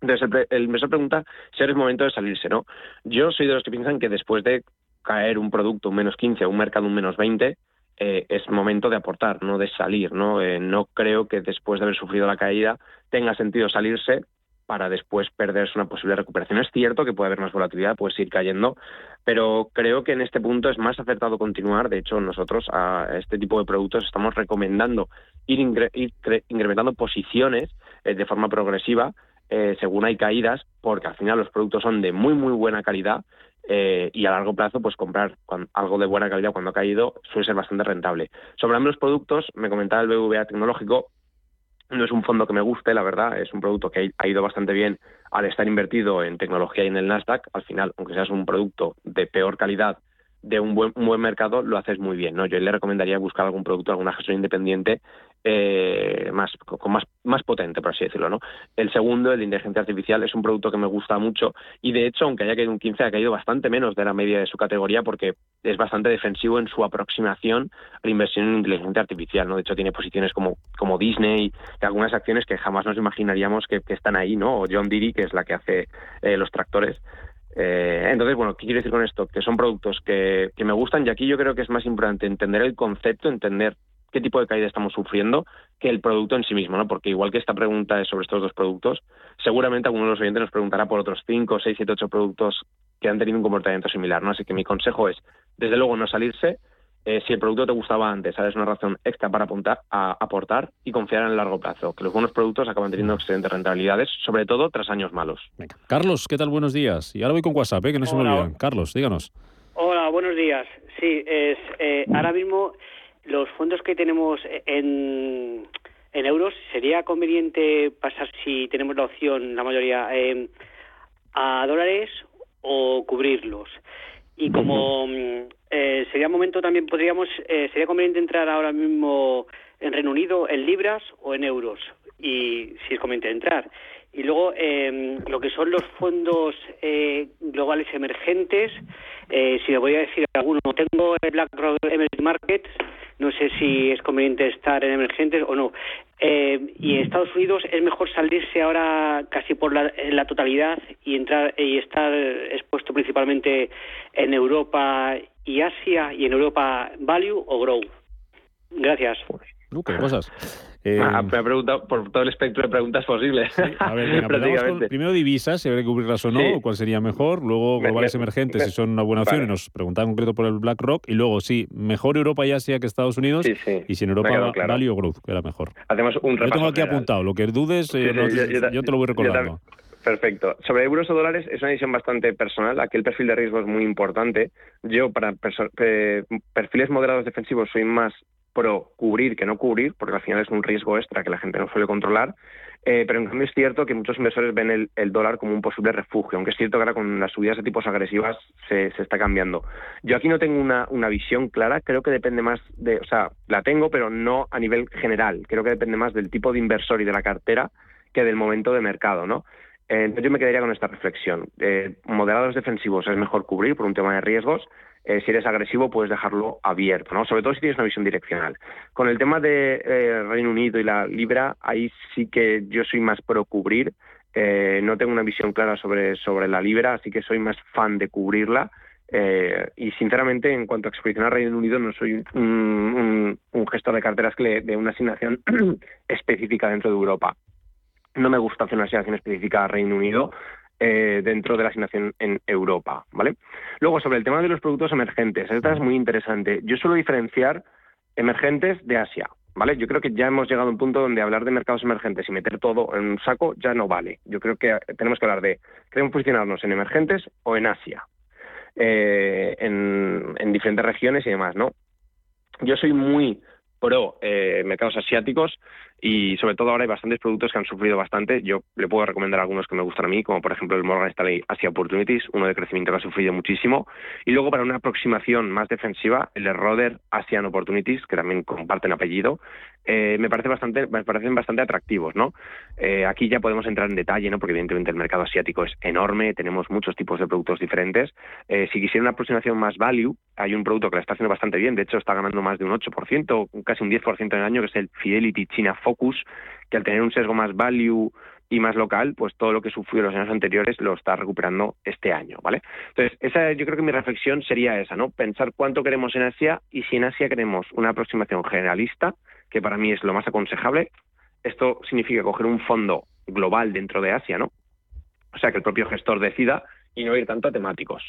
Entonces el, inversor pregunta si ahora es momento de salirse, ¿no? Yo soy de los que piensan que después de caer un producto un menos 15 o un mercado un menos 20, eh, es momento de aportar, no de salir, ¿no? Eh, no creo que después de haber sufrido la caída tenga sentido salirse para después perderse una posible recuperación. Es cierto que puede haber más volatilidad, puede seguir cayendo, pero creo que en este punto es más acertado continuar. De hecho, nosotros a este tipo de productos estamos recomendando ir, incrementando posiciones eh, de forma progresiva eh, según hay caídas, porque al final los productos son de muy, muy buena calidad eh, y a largo plazo, pues comprar algo de buena calidad cuando ha caído suele ser bastante rentable. Sobre ambos productos, me comentaba el BVA tecnológico, no es un fondo que me guste, la verdad, es un producto que ha ido bastante bien al estar invertido en tecnología y en el Nasdaq. Al final, aunque seas un producto de peor calidad, de un buen, buen mercado, lo haces muy bien. ¿no? Yo le recomendaría buscar algún producto, alguna gestión independiente eh, más, con más, más potente, por así decirlo. ¿no? El segundo, el de inteligencia artificial, es un producto que me gusta mucho y de hecho, aunque haya caído un 15, ha caído bastante menos de la media de su categoría porque es bastante defensivo en su aproximación a la inversión en inteligencia artificial. ¿no? De hecho, tiene posiciones como, como Disney y algunas acciones que jamás nos imaginaríamos que, están ahí, ¿no? o John Deere, que es la que hace eh, los tractores. Eh, entonces, bueno, ¿qué quiero decir con esto? Que son productos que, que me gustan y aquí yo creo que es más importante entender el concepto, entender qué tipo de caída estamos sufriendo que el producto en sí mismo, ¿no? Porque igual que esta pregunta es sobre estos dos productos, seguramente alguno de los oyentes nos preguntará por otros 5, 6, 7, 8 productos que han tenido un comportamiento similar, ¿no? Así que mi consejo es, desde luego, no salirse. Eh, si el producto te gustaba antes, sabes una razón extra para apuntar, a aportar y confiar en el largo plazo, que los buenos productos acaban teniendo excelentes rentabilidades, sobre todo tras años malos. Carlos, ¿qué tal? Buenos días. Y ahora voy con WhatsApp, ¿eh? que no se me olvidan. Carlos, díganos. Hola, buenos días. Sí, es, eh, ahora mismo los fondos que tenemos en, en euros, ¿sería conveniente pasar, si tenemos la opción, la mayoría, eh, a dólares o cubrirlos? Y como mm, eh, sería momento también, podríamos, eh, sería conveniente entrar ahora mismo en Reino Unido en libras o en euros, y si es conveniente entrar. Y luego eh, lo que son los fondos eh, globales emergentes, eh, si me voy a decir alguno, tengo el BlackRock Emerging Markets, no sé si es conveniente estar en emergentes o no. Eh, y en Estados Unidos es mejor salirse ahora casi por la, la totalidad y entrar y estar expuesto principalmente en Europa y Asia y en Europa Value o Grow. Gracias. Uh, qué cosas. Eh, me ha preguntado por todo el espectro de preguntas posibles. A ver, primero divisas, si habría que cubrirlas o no, cuál sería mejor. Luego globales emergentes, si son una buena opción, y nos preguntaba en concreto por el BlackRock. Y luego, sí, mejor Europa y Asia que Estados Unidos. Y si en Europa Value o Growth, que era mejor. Hacemos un repaso. Yo tengo aquí apuntado. Lo que dudes, eh, yo, te lo voy recordando. Perfecto. Sobre euros o dólares es una decisión bastante personal. Aquí el perfil de riesgo es muy importante. Yo para perfiles moderados defensivos soy más pro cubrir que no cubrir, porque al final es un riesgo extra que la gente no suele controlar. Eh, pero en cambio es cierto que muchos inversores ven el, dólar como un posible refugio, aunque es cierto que ahora con las subidas de tipos agresivas se, se está cambiando. Yo aquí no tengo una, una, visión clara, creo que depende más de, o sea, la tengo, pero no a nivel general. Creo que depende más del tipo de inversor y de la cartera que del momento de mercado, ¿no? Eh, yo me quedaría con esta reflexión. Eh, moderados defensivos es mejor cubrir por un tema de riesgos, eh, si eres agresivo puedes dejarlo abierto, ¿no? Sobre todo si tienes una visión direccional. Con el tema de eh, Reino Unido y la libra, ahí sí que yo soy más pro cubrir. Eh, no tengo una visión clara sobre, sobre la libra, así que soy más fan de cubrirla. y sinceramente, en cuanto a exposición al Reino Unido, no soy un, gestor de carteras que de una asignación específica dentro de Europa. No me gusta hacer una asignación específica al Reino Unido, eh, dentro de la asignación en Europa, ¿vale? Luego, sobre el tema de los productos emergentes, esta es muy interesante. Yo suelo diferenciar emergentes de Asia, ¿vale? Yo creo que ya hemos llegado a un punto donde hablar de mercados emergentes y meter todo en un saco ya no vale. Yo creo que tenemos que hablar de, queremos posicionarnos en emergentes o en Asia, eh, en, diferentes regiones y demás, ¿no? Yo soy muy pro eh, mercados asiáticos y sobre todo ahora hay bastantes productos que han sufrido bastante. Yo le puedo recomendar algunos que me gustan a mí, como por ejemplo el Morgan Stanley Asia Opportunities, uno de crecimiento que ha sufrido muchísimo. Y luego para una aproximación más defensiva, el de Roder Asian Opportunities, que también comparten apellido, eh, me parece bastante, me parecen bastante atractivos, ¿no? Eh, aquí ya podemos entrar en detalle, ¿no? Porque evidentemente el mercado asiático es enorme, tenemos muchos tipos de productos diferentes. Eh, si quisiera una aproximación más value, hay un producto que la está haciendo bastante bien, de hecho está ganando más de un 8%, casi un 10% en el año, que es el Fidelity China Focus, que al tener un sesgo más value y más local, pues todo lo que sufrió los años anteriores lo está recuperando este año, ¿vale? Entonces, esa yo creo que mi reflexión sería esa, ¿no? Pensar cuánto queremos en Asia y si en Asia queremos una aproximación generalista, que para mí es lo más aconsejable, esto significa coger un fondo global dentro de Asia, ¿no? O sea, que el propio gestor decida y no ir tanto a temáticos.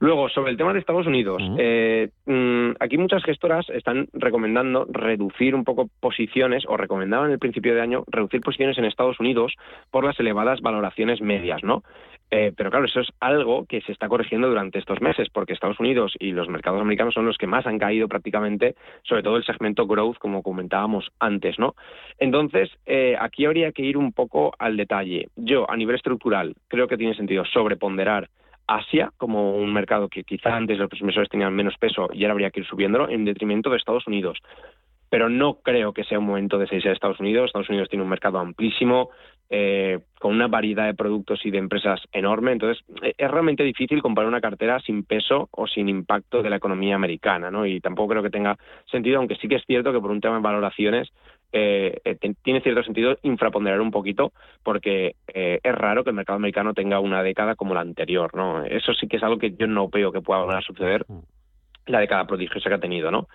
Luego, sobre el tema de Estados Unidos, eh, mm, aquí muchas gestoras están recomendando reducir un poco posiciones, o recomendaban en el principio de año reducir posiciones en Estados Unidos por las elevadas valoraciones medias, ¿no? Eh, pero claro, eso es algo que se está corrigiendo durante estos meses, porque Estados Unidos y los mercados americanos son los que más han caído prácticamente, sobre todo el segmento growth, como comentábamos antes, ¿no? Entonces, eh, aquí habría que ir un poco al detalle. Yo, a nivel estructural, creo que tiene sentido sobreponderar Asia como un mercado que quizá antes los inversores tenían menos peso y ahora habría que ir subiéndolo en detrimento de Estados Unidos. Pero no creo que sea un momento de seis a Estados Unidos. Estados Unidos tiene un mercado amplísimo, eh, con una variedad de productos y de empresas enorme. Entonces, eh, es realmente difícil comparar una cartera sin peso o sin impacto de la economía americana, ¿no? Y tampoco creo que tenga sentido, aunque sí que es cierto que por un tema de valoraciones eh, eh, tiene cierto sentido infraponderar un poquito porque eh, es raro que el mercado americano tenga una década como la anterior, ¿no? Eso sí que es algo que yo no veo que pueda volver a suceder mm. la década prodigiosa que ha tenido, ¿no?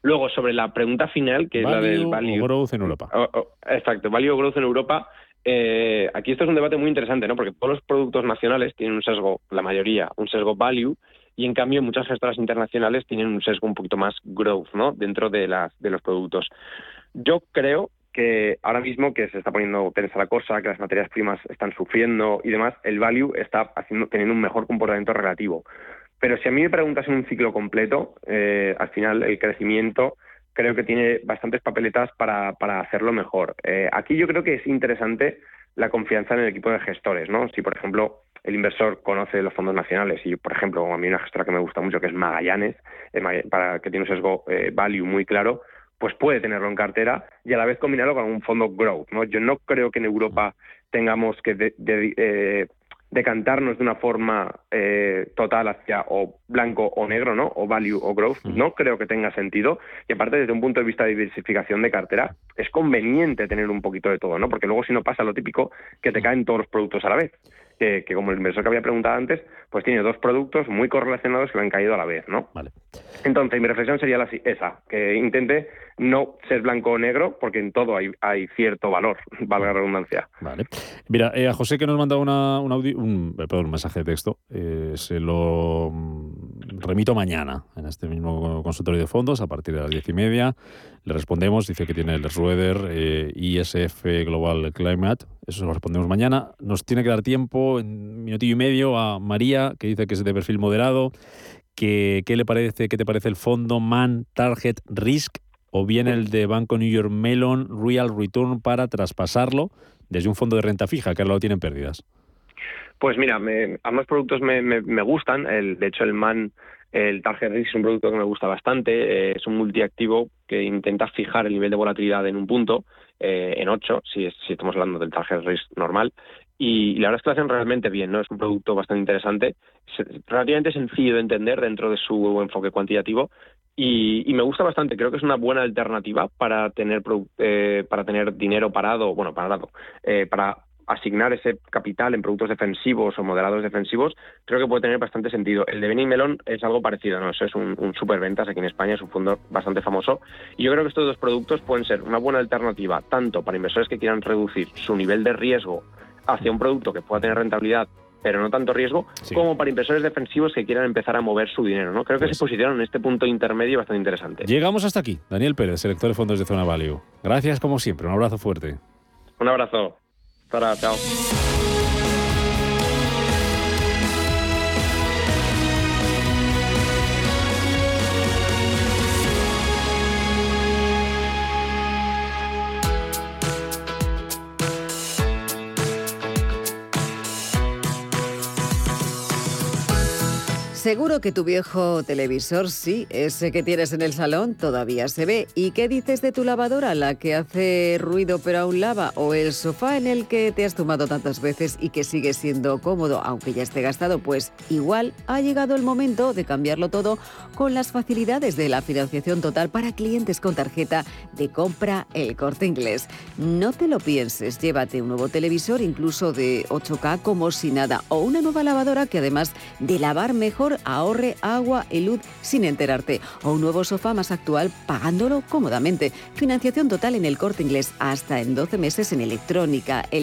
Luego, sobre la pregunta final, que es la del value... growth en Europa. Oh, oh, exacto, value growth en Europa. Aquí esto es un debate muy interesante, ¿no? Porque todos los productos nacionales tienen un sesgo, la mayoría, un sesgo value, y en cambio muchas gestoras internacionales tienen un sesgo un poquito más growth, ¿no? Dentro de, las, de los productos. Yo creo que ahora mismo que se está poniendo tensa la cosa, que las materias primas están sufriendo y demás, el value está teniendo un mejor comportamiento relativo. Pero si a mí me preguntas en un ciclo completo, eh, al final el crecimiento creo que tiene bastantes papeletas para, para hacerlo mejor. Eh, aquí yo creo que es interesante la confianza en el equipo de gestores, ¿no? Si, por ejemplo, el inversor conoce los fondos nacionales y, por ejemplo, a mí una gestora que me gusta mucho, que es Magallanes, eh, para que tiene un sesgo value muy claro, pues puede tenerlo en cartera y a la vez combinarlo con un fondo growth. ¿no? Yo no creo que en Europa tengamos que eh, decantarnos de una forma eh, total hacia o blanco o negro, ¿no? O value o growth. No creo que tenga sentido. Y aparte, desde un punto de vista de diversificación de cartera, es conveniente tener un poquito de todo, ¿no? Porque luego si no pasa lo típico, que te caen todos los productos a la vez que, como el inversor que había preguntado antes, pues tiene dos productos muy correlacionados que le han caído a la vez, ¿no? Vale. Entonces, mi reflexión sería la, esa, que intente no ser blanco o negro, porque en todo hay, hay cierto valor, valga la redundancia. Vale. Mira, eh, a José que nos manda una, un, un, eh, perdón, un mensaje de texto, eh, se lo mm, remito mañana en este mismo consultorio de fondos a partir de las diez y media. Le respondemos, dice que tiene el Schroeder eh, ISF Global Climate, eso lo respondemos mañana. Nos tiene que dar tiempo, en minutillo y medio, a María, que dice que es de perfil moderado, que qué le parece, qué te parece el fondo Man Target Risk o bien el de Banco New York Mellon Real Return para traspasarlo desde un fondo de renta fija, que ahora lo tienen pérdidas. Pues mira, ambos productos me, me, gustan. El, de hecho, el MAN el Target Risk es un producto que me gusta bastante, eh, es un multiactivo que intenta fijar el nivel de volatilidad en un punto, eh, en 8, si, si estamos hablando del Target Risk normal, y, la verdad es que lo hacen realmente bien, ¿no? Es un producto bastante interesante, relativamente sencillo de entender dentro de su enfoque cuantitativo y, me gusta bastante. Creo que es una buena alternativa para tener eh, para tener dinero parado, bueno, parado, para asignar ese capital en productos defensivos o moderados defensivos, creo que puede tener bastante sentido. El de Melon es algo parecido, ¿no? Eso es un, un superventas aquí en España, es un fondo bastante famoso. Y yo creo que estos dos productos pueden ser una buena alternativa, tanto para inversores que quieran reducir su nivel de riesgo hacia un producto que pueda tener rentabilidad pero no tanto riesgo, como para inversores defensivos que quieran empezar a mover su dinero. ¿no? Creo que se pues posicionan en este punto intermedio bastante interesante. Llegamos hasta aquí. Daniel Pérez, selector de fondos de Zona Value. Gracias como siempre. Un abrazo fuerte. Un abrazo. Para, chao. Seguro que tu viejo televisor, sí, ese que tienes en el salón, todavía se ve. ¿Y qué dices de tu lavadora, la que hace ruido pero aún lava? ¿O el sofá en el que te has tomado tantas veces y que sigue siendo cómodo, aunque ya esté gastado? Pues igual ha llegado el momento de cambiarlo todo con las facilidades de la financiación total para clientes con tarjeta de compra El Corte Inglés. No te lo pienses, llévate un nuevo televisor, incluso de 8K, como si nada, o una nueva lavadora que además de lavar mejor ahorre agua y luz sin enterarte, o un nuevo sofá más actual pagándolo cómodamente. Financiación total en El Corte Inglés hasta en 12 meses en electrónica.